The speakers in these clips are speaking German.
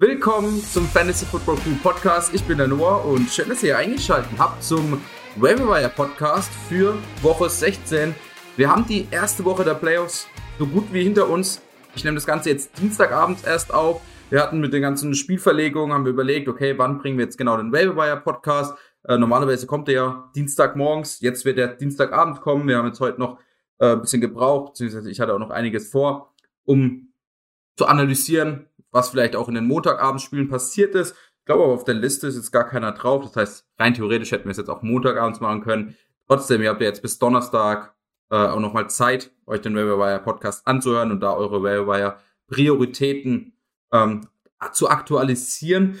Willkommen zum Fantasy Football Crew Podcast. Ich bin der Noah und schön, dass ihr eingeschaltet habt zum Waiver Podcast für Woche 16. Wir haben die erste Woche der Playoffs so gut wie hinter uns. Ich nehme das Ganze jetzt Dienstagabends erst auf. Wir hatten mit den ganzen Spielverlegungen, haben wir überlegt, okay, wann bringen wir jetzt genau den Waiver Podcast? Äh, normalerweise kommt der ja Dienstagmorgens. Jetzt wird der Dienstagabend kommen. Wir haben jetzt heute noch äh, ein bisschen gebraucht, beziehungsweise ich hatte auch noch einiges vor, um zu analysieren, was vielleicht auch in den Montagabendspielen passiert ist. Ich glaube aber auf der Liste ist jetzt gar keiner drauf. Das heißt, rein theoretisch hätten wir es jetzt auch Montagabends machen können. Trotzdem, ihr habt ja jetzt bis Donnerstag äh, auch nochmal Zeit, euch den Wire Podcast anzuhören und da eure Wire Prioritäten ähm, zu aktualisieren.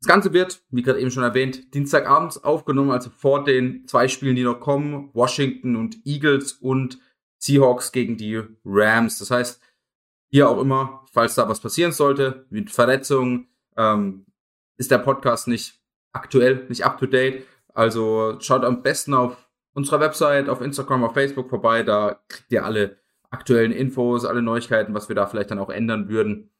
Das Ganze wird, wie gerade eben schon erwähnt, Dienstagabends aufgenommen, also vor den zwei Spielen, die noch kommen, Washington und Eagles und Seahawks gegen die Rams. Das heißt, hier auch immer, falls da was passieren sollte, mit Verletzungen, ähm, ist der Podcast nicht aktuell, nicht up to date. Also schaut am besten auf unserer Website, auf Instagram, auf Facebook vorbei. Da kriegt ihr alle aktuellen Infos, alle Neuigkeiten, was wir da vielleicht dann auch ändern würden.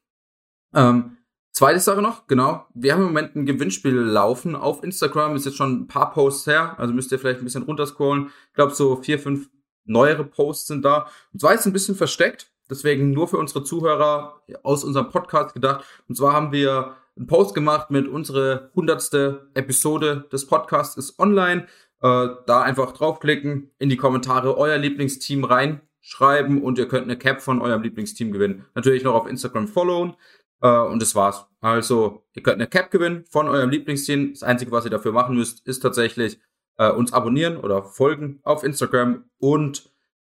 Ähm, zweite Sache noch, genau. Wir haben im Moment ein Gewinnspiel laufen auf Instagram. Ist jetzt schon ein paar Posts her, also müsst ihr vielleicht ein bisschen runterscrollen. Ich glaube, so vier, fünf neuere Posts sind da. Und zwar ist ein bisschen versteckt. Deswegen nur für unsere Zuhörer aus unserem Podcast gedacht. Und zwar haben wir einen Post gemacht mit unsere hundertste Episode des Podcasts ist online. Äh, da einfach draufklicken, in die Kommentare euer Lieblingsteam reinschreiben und ihr könnt eine Cap von eurem Lieblingsteam gewinnen. Natürlich noch auf Instagram followen. Äh, und das war's. Also, ihr könnt eine Cap gewinnen von eurem Lieblingsteam. Das Einzige, was ihr dafür machen müsst, ist tatsächlich äh, uns abonnieren oder folgen auf Instagram und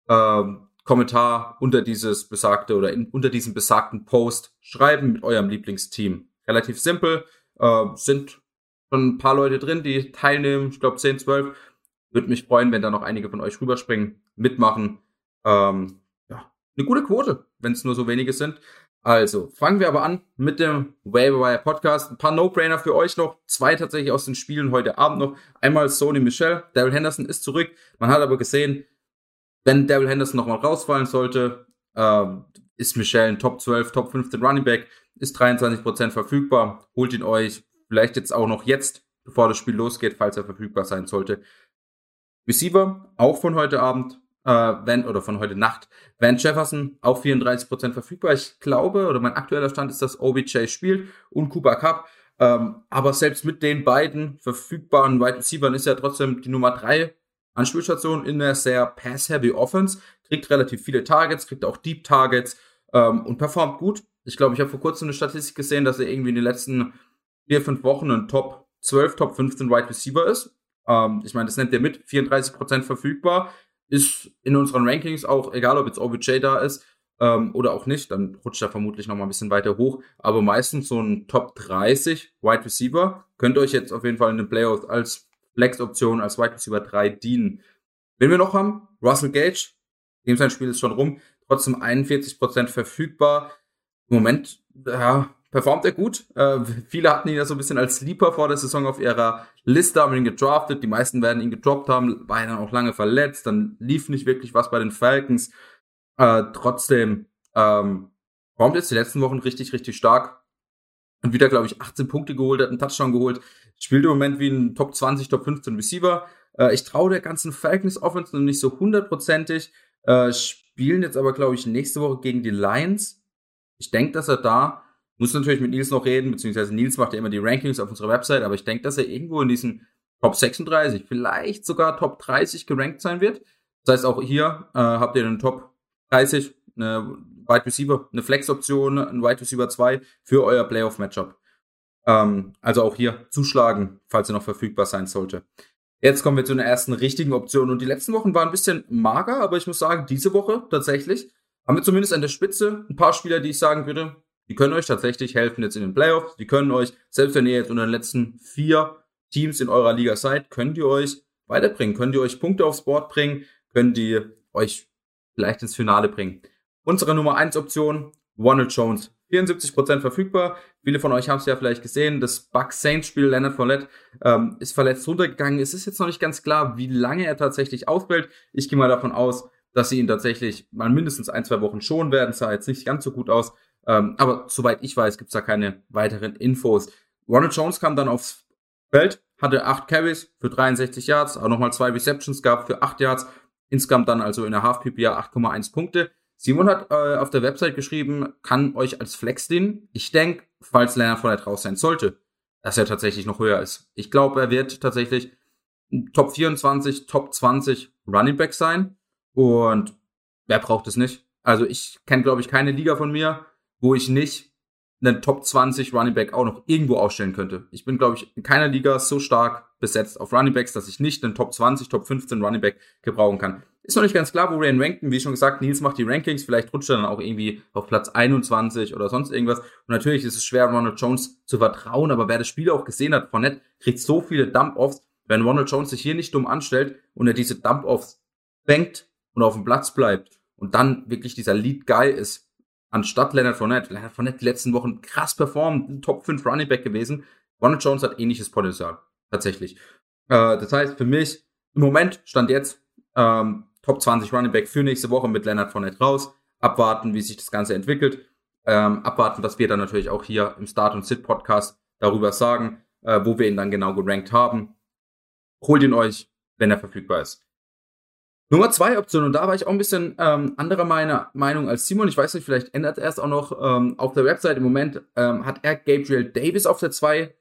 ähm, Kommentar unter dieses besagte oder in, unter diesem besagten Post schreiben mit eurem Lieblingsteam. Relativ simpel. Äh, sind schon ein paar Leute drin, die teilnehmen. Ich glaube 10, 12. Würde mich freuen, wenn da noch einige von euch rüberspringen, mitmachen. Ähm, ja, eine gute Quote, wenn es nur so wenige sind. Also, fangen wir aber an mit dem Waiver Podcast. Ein paar No-Brainer für euch noch. Zwei tatsächlich aus den Spielen heute Abend noch. Einmal Sony Michel. Daryl Henderson ist zurück. Man hat aber gesehen, wenn Daryl Henderson nochmal rausfallen sollte, äh, ist Michelle ein Top 12, Top 15 Running Back, ist 23% verfügbar. Holt ihn euch vielleicht jetzt auch noch jetzt, bevor das Spiel losgeht, falls er verfügbar sein sollte. Receiver, auch von heute Abend, äh, Van, oder von heute Nacht. Van Jefferson, auch 34% verfügbar. Ich glaube, oder mein aktueller Stand ist, dass OBJ spielt und Cooper Cup. Ähm, aber selbst mit den beiden verfügbaren Wide Receivers ist er trotzdem die Nummer 3 Anspielstation in einer sehr pass-heavy Offense, kriegt relativ viele Targets, kriegt auch Deep Targets ähm, und performt gut. Ich glaube, ich habe vor kurzem eine Statistik gesehen, dass er irgendwie in den letzten vier, fünf Wochen ein Top 12, Top 15 Wide Receiver ist. Ähm, ich meine, das nennt er mit, 34% verfügbar. Ist in unseren Rankings auch, egal ob jetzt OBJ da ist ähm, oder auch nicht, dann rutscht er vermutlich noch mal ein bisschen weiter hoch. Aber meistens so ein Top 30 Wide Receiver könnt ihr euch jetzt auf jeden Fall in den Playoffs als Flex-Option als Wide Receiver 3 dienen. Wenn wir noch haben, Russell Gage, dem sein Spiel ist schon rum, trotzdem 41% verfügbar. Im Moment, ja, performt er gut. Äh, viele hatten ihn ja so ein bisschen als Sleeper vor der Saison auf ihrer Liste, haben ihn gedraftet. Die meisten werden ihn gedroppt haben, war dann auch lange verletzt. Dann lief nicht wirklich was bei den Falcons. Äh, trotzdem ähm, performt jetzt die letzten Wochen richtig, richtig stark. Und wieder, glaube ich, 18 Punkte geholt, hat einen Touchdown geholt. Spielt im Moment wie ein Top 20, Top 15 Receiver. Äh, ich traue der ganzen Falcons Offense noch nicht so hundertprozentig. Äh, spielen jetzt aber, glaube ich, nächste Woche gegen die Lions. Ich denke, dass er da, muss natürlich mit Nils noch reden, beziehungsweise Nils macht ja immer die Rankings auf unserer Website, aber ich denke, dass er irgendwo in diesen Top 36, vielleicht sogar Top 30 gerankt sein wird. Das heißt, auch hier äh, habt ihr einen Top 30, eine Wide Receiver, eine Flex-Option, ein Wide Receiver 2 für euer Playoff-Matchup. Ähm, also auch hier zuschlagen, falls er noch verfügbar sein sollte. Jetzt kommen wir zu einer ersten richtigen Option. Und die letzten Wochen waren ein bisschen mager, aber ich muss sagen, diese Woche tatsächlich haben wir zumindest an der Spitze ein paar Spieler, die ich sagen würde, die können euch tatsächlich helfen jetzt in den Playoffs. Die können euch, selbst wenn ihr jetzt unter den letzten vier Teams in eurer Liga seid, könnt ihr euch weiterbringen, könnt ihr euch Punkte aufs Board bringen, könnt ihr euch vielleicht ins Finale bringen. Unsere Nummer 1 Option, Ronald Jones. 74% verfügbar. Viele von euch haben es ja vielleicht gesehen. Das Bucks Saints Spiel, Leonard Follett, ähm, ist verletzt runtergegangen. Es ist jetzt noch nicht ganz klar, wie lange er tatsächlich ausfällt. Ich gehe mal davon aus, dass sie ihn tatsächlich mal mindestens ein, zwei Wochen schonen werden. Sah jetzt nicht ganz so gut aus. Ähm, aber soweit ich weiß, gibt's da keine weiteren Infos. Ronald Jones kam dann aufs Feld, hatte acht Carries für 63 Yards, auch nochmal zwei Receptions gab für acht Yards. Insgesamt dann also in der Half-PPA 8,1 Punkte. Simon hat äh, auf der Website geschrieben, kann euch als Flex dienen. Ich denke, falls Leonard Fournette raus sein sollte, dass er tatsächlich noch höher ist. Ich glaube, er wird tatsächlich Top 24, Top 20 Running Back sein. Und wer braucht es nicht? Also ich kenne, glaube ich, keine Liga von mir, wo ich nicht einen Top 20 Running Back auch noch irgendwo aufstellen könnte. Ich bin, glaube ich, in keiner Liga so stark besetzt auf Running Backs, dass ich nicht einen Top 20, Top 15 Running Back gebrauchen kann. Ist noch nicht ganz klar, wo wir ihn ranken. Wie schon gesagt, Nils macht die Rankings. Vielleicht rutscht er dann auch irgendwie auf Platz 21 oder sonst irgendwas. Und natürlich ist es schwer, Ronald Jones zu vertrauen. Aber wer das Spiel auch gesehen hat, Fournette kriegt so viele Dump-Offs. Wenn Ronald Jones sich hier nicht dumm anstellt und er diese Dump-Offs fängt und auf dem Platz bleibt und dann wirklich dieser Lead-Guy ist, anstatt Leonard Fournette. Leonard Fournette die letzten Wochen krass performt, Top 5 Running Back gewesen. Ronald Jones hat ähnliches Potenzial. Tatsächlich. Äh, das heißt, für mich, im Moment stand jetzt ähm, Top 20 Running Back für nächste Woche mit Leonard Fournette raus. Abwarten, wie sich das Ganze entwickelt. Ähm, abwarten, dass wir dann natürlich auch hier im Start und Sit Podcast darüber sagen, äh, wo wir ihn dann genau gerankt haben. Holt ihn euch, wenn er verfügbar ist. Nummer zwei Option, und da war ich auch ein bisschen ähm, anderer meiner Meinung als Simon. Ich weiß nicht, vielleicht ändert er es auch noch ähm, auf der Website. Im Moment ähm, hat er Gabriel Davis auf der zwei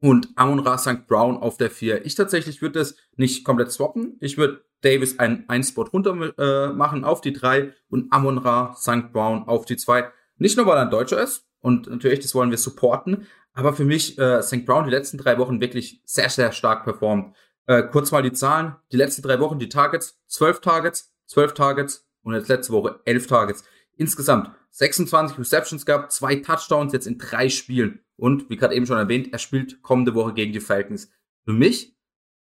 und Amon Ra St. Brown auf der 4. Ich tatsächlich würde das nicht komplett swappen. Ich würde Davis einen, einen Spot runter äh, machen auf die 3 und Amon Ra St. Brown auf die 2. Nicht nur, weil er ein Deutscher ist und natürlich, das wollen wir supporten, aber für mich äh, St. Brown die letzten drei Wochen wirklich sehr, sehr stark performt. Äh, kurz mal die Zahlen. Die letzten drei Wochen die Targets, 12 Targets, 12 Targets und jetzt letzte Woche 11 Targets. Insgesamt 26 Receptions gab, zwei Touchdowns jetzt in drei Spielen. Und wie gerade eben schon erwähnt, er spielt kommende Woche gegen die Falcons. Für mich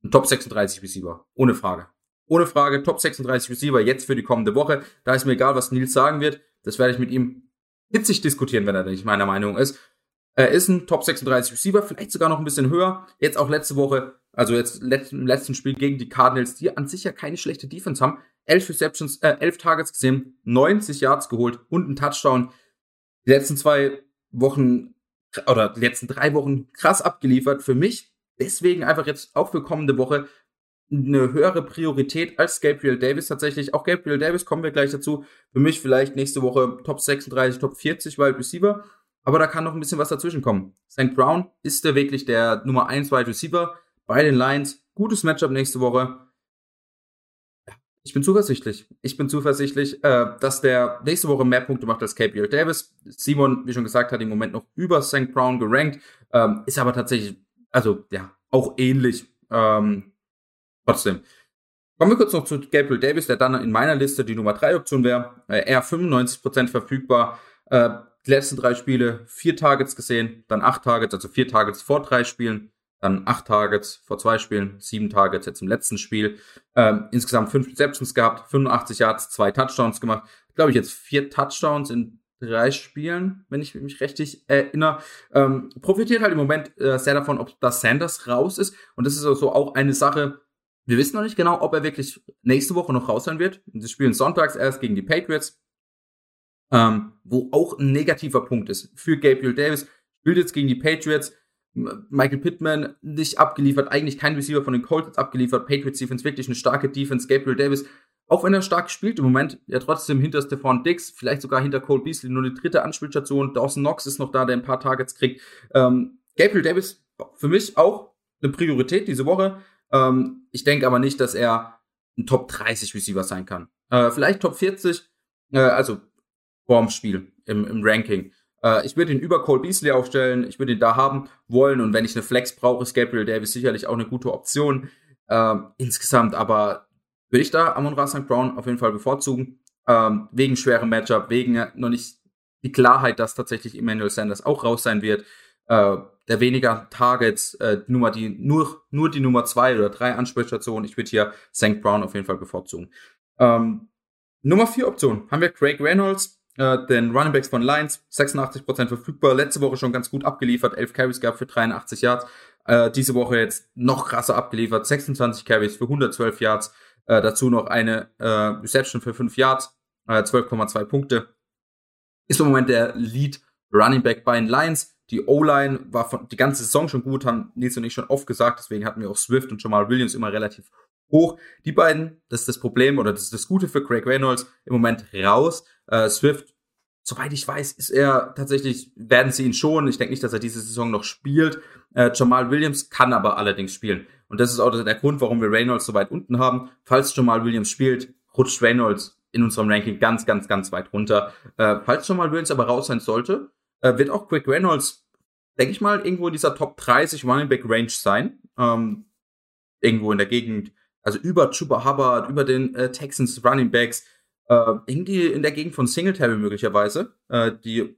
ein Top 36 Receiver. Ohne Frage. Ohne Frage, Top 36 Receiver jetzt für die kommende Woche. Da ist mir egal, was Nils sagen wird. Das werde ich mit ihm hitzig diskutieren, wenn er nicht meiner Meinung ist. Er ist ein Top 36 Receiver, vielleicht sogar noch ein bisschen höher. Jetzt auch letzte Woche, also jetzt im letzten Spiel gegen die Cardinals, die an sich ja keine schlechte Defense haben. 11 Receptions, äh, 11 Targets gesehen, 90 Yards geholt und ein Touchdown. Die letzten zwei Wochen oder die letzten drei Wochen krass abgeliefert. Für mich deswegen einfach jetzt auch für kommende Woche eine höhere Priorität als Gabriel Davis tatsächlich. Auch Gabriel Davis kommen wir gleich dazu. Für mich vielleicht nächste Woche Top 36, Top 40 Wide Receiver. Aber da kann noch ein bisschen was dazwischen kommen. St. Brown ist der wirklich der Nummer 1 Wide Receiver bei den Lions. Gutes Matchup nächste Woche. Ich bin zuversichtlich. Ich bin zuversichtlich, äh, dass der nächste Woche mehr Punkte macht als Gabriel Davis. Simon, wie schon gesagt, hat im Moment noch über St. Brown gerankt, ähm, ist aber tatsächlich, also ja, auch ähnlich. Ähm, trotzdem. Kommen wir kurz noch zu Gabriel Davis, der dann in meiner Liste die Nummer 3 Option wäre. Äh, er 95% verfügbar. Äh, die letzten drei Spiele vier Targets gesehen, dann acht Targets, also vier Targets vor drei Spielen dann acht Targets vor zwei Spielen, sieben Targets jetzt im letzten Spiel. Ähm, insgesamt fünf Receptions gehabt, 85 Yards, zwei Touchdowns gemacht. Glaube ich jetzt vier Touchdowns in drei Spielen, wenn ich mich richtig erinnere. Ähm, profitiert halt im Moment äh, sehr davon, ob da Sanders raus ist. Und das ist also auch eine Sache, wir wissen noch nicht genau, ob er wirklich nächste Woche noch raus sein wird. Sie spielen sonntags erst gegen die Patriots, ähm, wo auch ein negativer Punkt ist für Gabriel Davis. Spielt jetzt gegen die Patriots Michael Pittman nicht abgeliefert, eigentlich kein Receiver von den Colts abgeliefert. Patriots Defense wirklich eine starke Defense. Gabriel Davis, auch wenn er stark spielt im Moment, ja trotzdem hinter Stephon Dix, vielleicht sogar hinter Cole Beasley, nur die dritte Anspielstation. Dawson Knox ist noch da, der ein paar Targets kriegt. Ähm, Gabriel Davis, für mich auch eine Priorität diese Woche. Ähm, ich denke aber nicht, dass er ein Top 30 Receiver sein kann. Äh, vielleicht Top 40, äh, also vorm Spiel im, im Ranking. Äh, ich würde ihn über Cole Beasley aufstellen. Ich würde ihn da haben wollen. Und wenn ich eine Flex brauche, ist Gabriel Davis sicherlich auch eine gute Option. Ähm, insgesamt aber würde ich da Amon Ra St. Brown auf jeden Fall bevorzugen. Ähm, wegen schwerem Matchup, wegen noch nicht die Klarheit, dass tatsächlich Emmanuel Sanders auch raus sein wird. Äh, der weniger Targets, äh, Nummer die, nur, nur die Nummer zwei oder drei Ansprechstationen. Ich würde hier St. Brown auf jeden Fall bevorzugen. Ähm, Nummer vier Option haben wir Craig Reynolds äh, den Running Backs von Lions, 86% verfügbar, letzte Woche schon ganz gut abgeliefert, 11 Carries gab für 83 Yards, äh, diese Woche jetzt noch krasser abgeliefert, 26 Carries für 112 Yards, äh, dazu noch eine äh, Reception für 5 Yards, äh, 12,2 Punkte. ist im Moment der Lead Running Back bei den Lions. Die O-Line war von, die ganze Saison schon gut, haben Nils und ich schon oft gesagt. Deswegen hatten wir auch Swift und Jamal Williams immer relativ hoch. Die beiden, das ist das Problem oder das ist das Gute für Craig Reynolds, im Moment raus. Äh, Swift, soweit ich weiß, ist er tatsächlich, werden sie ihn schon. Ich denke nicht, dass er diese Saison noch spielt. Äh, Jamal Williams kann aber allerdings spielen. Und das ist auch der Grund, warum wir Reynolds so weit unten haben. Falls Jamal Williams spielt, rutscht Reynolds in unserem Ranking ganz, ganz, ganz weit runter. Äh, falls Jamal Williams aber raus sein sollte, äh, wird auch Craig Reynolds, denke ich mal, irgendwo in dieser Top 30 Running Back Range sein. Ähm, irgendwo in der Gegend also über Chuba Hubbard, über den äh, Texans Running Backs, äh, irgendwie in der Gegend von Singletary möglicherweise. Äh, die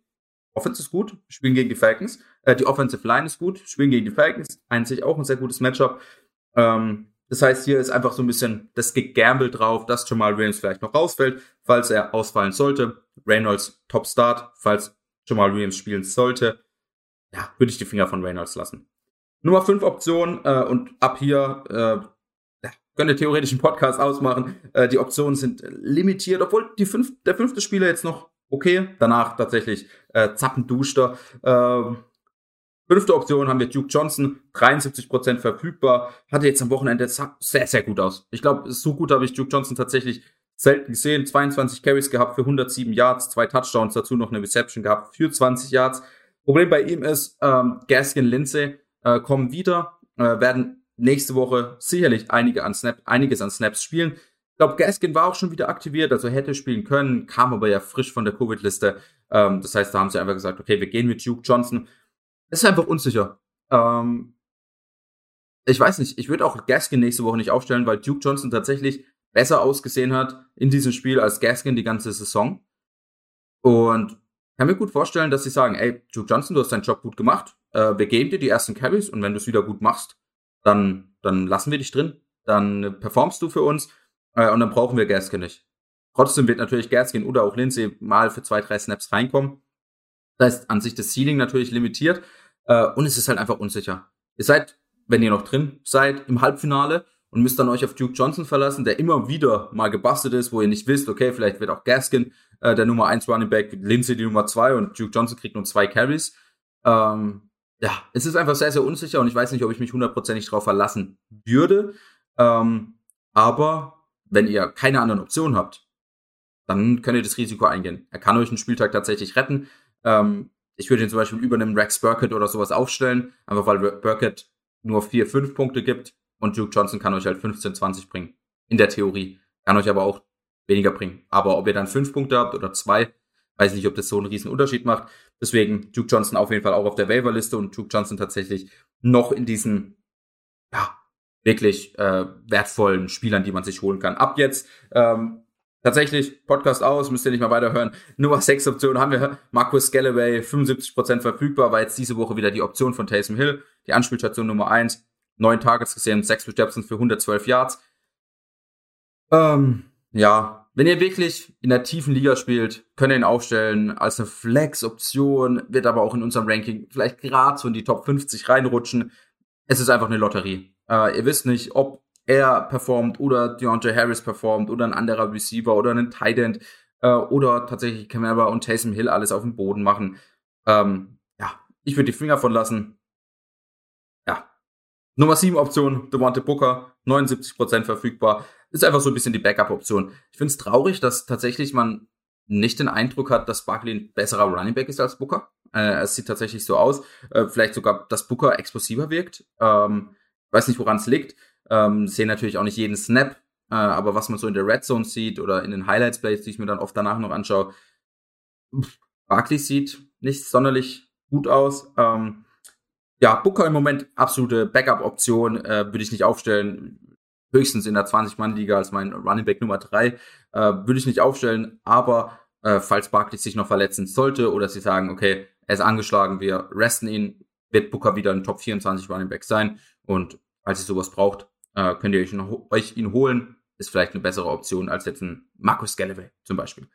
Offense ist gut, spielen gegen die Falcons. Äh, die Offensive Line ist gut, spielen gegen die Falcons. Einzig auch ein sehr gutes Matchup. Ähm, das heißt, hier ist einfach so ein bisschen das Gegambel drauf, dass Jamal Williams vielleicht noch rausfällt, falls er ausfallen sollte. Reynolds Top Start, falls Jamal Williams spielen sollte. Ja, würde ich die Finger von Reynolds lassen. Nummer 5 Option äh, und ab hier äh, könnte theoretisch einen Podcast ausmachen. Äh, die Optionen sind limitiert, obwohl die fünf, der fünfte Spieler jetzt noch okay. Danach tatsächlich äh, Zappenduster. Äh, fünfte Option haben wir Duke Johnson, 73% verfügbar. Hatte jetzt am Wochenende sehr, sehr gut aus. Ich glaube, so gut habe ich Duke Johnson tatsächlich selten gesehen. 22 Carries gehabt für 107 Yards, zwei Touchdowns, dazu noch eine Reception gehabt für 20 Yards. Problem bei ihm ist, ähm, Gaskin Lindsay äh, kommen wieder, äh, werden nächste Woche sicherlich einige an Snap, einiges an Snaps spielen. Ich glaube, Gaskin war auch schon wieder aktiviert, also hätte spielen können, kam aber ja frisch von der Covid-Liste. Ähm, das heißt, da haben sie einfach gesagt, okay, wir gehen mit Duke Johnson. Es ist einfach unsicher. Ähm, ich weiß nicht, ich würde auch Gaskin nächste Woche nicht aufstellen, weil Duke Johnson tatsächlich besser ausgesehen hat in diesem Spiel als Gaskin die ganze Saison. Und kann mir gut vorstellen, dass sie sagen, ey, Duke Johnson, du hast deinen Job gut gemacht, äh, wir geben dir die ersten Carries und wenn du es wieder gut machst, dann, dann lassen wir dich drin, dann performst du für uns äh, und dann brauchen wir Gaskin nicht. Trotzdem wird natürlich Gaskin oder auch Lindsay mal für zwei, drei Snaps reinkommen. Das heißt, an sich das Ceiling natürlich limitiert äh, und es ist halt einfach unsicher. Ihr seid, wenn ihr noch drin seid, im Halbfinale und müsst dann euch auf Duke Johnson verlassen, der immer wieder mal gebastelt ist, wo ihr nicht wisst, okay, vielleicht wird auch Gaskin äh, der Nummer 1 Running Back, Lindsay die Nummer 2 und Duke Johnson kriegt nur zwei Carries. Ähm, ja, es ist einfach sehr, sehr unsicher und ich weiß nicht, ob ich mich hundertprozentig darauf verlassen würde. Ähm, aber wenn ihr keine anderen Optionen habt, dann könnt ihr das Risiko eingehen. Er kann euch einen Spieltag tatsächlich retten. Ähm, ich würde ihn zum Beispiel über einem Rex Burkett oder sowas aufstellen, einfach weil Burkett nur vier, fünf Punkte gibt und Duke Johnson kann euch halt 15, 20 bringen. In der Theorie. Kann euch aber auch weniger bringen. Aber ob ihr dann fünf Punkte habt oder zwei, weiß nicht, ob das so einen riesen Unterschied macht. Deswegen Duke Johnson auf jeden Fall auch auf der Waiverliste und Duke Johnson tatsächlich noch in diesen, ja, wirklich äh, wertvollen Spielern, die man sich holen kann. Ab jetzt ähm, tatsächlich Podcast aus, müsst ihr nicht mal weiterhören. Nummer 6 Option haben wir Marcus Galloway, 75% verfügbar, war jetzt diese Woche wieder die Option von Taysom Hill, die Anspielstation Nummer 1, neun Targets gesehen, sechs Receptions für 112 Yards. Ähm, ja, wenn ihr wirklich in der tiefen Liga spielt, könnt ihr ihn aufstellen als eine Flex-Option, wird aber auch in unserem Ranking vielleicht gerade so in die Top 50 reinrutschen. Es ist einfach eine Lotterie. Äh, ihr wisst nicht, ob er performt oder Deontay Harris performt oder ein anderer Receiver oder ein Tight End äh, oder tatsächlich Camara und Taysom Hill alles auf dem Boden machen. Ähm, ja, ich würde die Finger von lassen. Ja. Nummer 7 Option, Devontae Booker, 79% verfügbar ist einfach so ein bisschen die Backup-Option. Ich finde es traurig, dass tatsächlich man nicht den Eindruck hat, dass Barkley ein besserer Running Back ist als Booker. Äh, es sieht tatsächlich so aus. Äh, vielleicht sogar, dass Booker explosiver wirkt. Ähm, weiß nicht, woran es liegt. Ähm, sehen natürlich auch nicht jeden Snap. Äh, aber was man so in der Red Zone sieht oder in den Highlights Plays, die ich mir dann oft danach noch anschaue, Barkley sieht nicht sonderlich gut aus. Ähm, ja, Booker im Moment absolute Backup-Option, äh, würde ich nicht aufstellen höchstens in der 20-Mann-Liga als mein Running Back Nummer 3. Äh, würde ich nicht aufstellen, aber äh, falls Barkley sich noch verletzen sollte oder sie sagen, okay, er ist angeschlagen, wir resten ihn, wird Booker wieder ein Top 24 Running Back sein. Und falls ihr sowas braucht, äh, könnt ihr euch, euch ihn holen. Ist vielleicht eine bessere Option als jetzt ein Marcus Galloway zum Beispiel.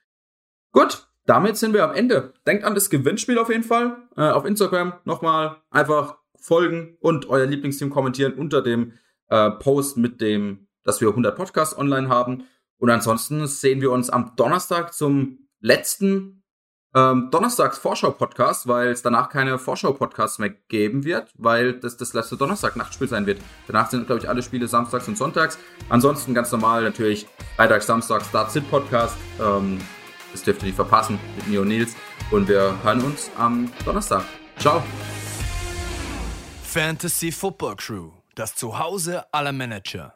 Gut, damit sind wir am Ende. Denkt an das Gewinnspiel auf jeden Fall. Äh, auf Instagram nochmal einfach folgen und euer Lieblingsteam kommentieren unter dem äh, Post mit dem, dass wir 100 Podcasts online haben. Und ansonsten sehen wir uns am Donnerstag zum letzten ähm, Donnerstags Vorschau-Podcast, weil es danach keine Vorschau-Podcasts mehr geben wird, weil das das letzte Donnerstag-Nachtspiel sein wird. Danach sind, glaube ich, alle Spiele samstags und sonntags. Ansonsten ganz normal natürlich Freitag, Samstag Start-Sit-Podcast. Ähm, das dürft ihr nicht verpassen mit mir und Nils. Und wir hören uns am Donnerstag. Ciao. Fantasy Football Crew, das Zuhause aller Manager.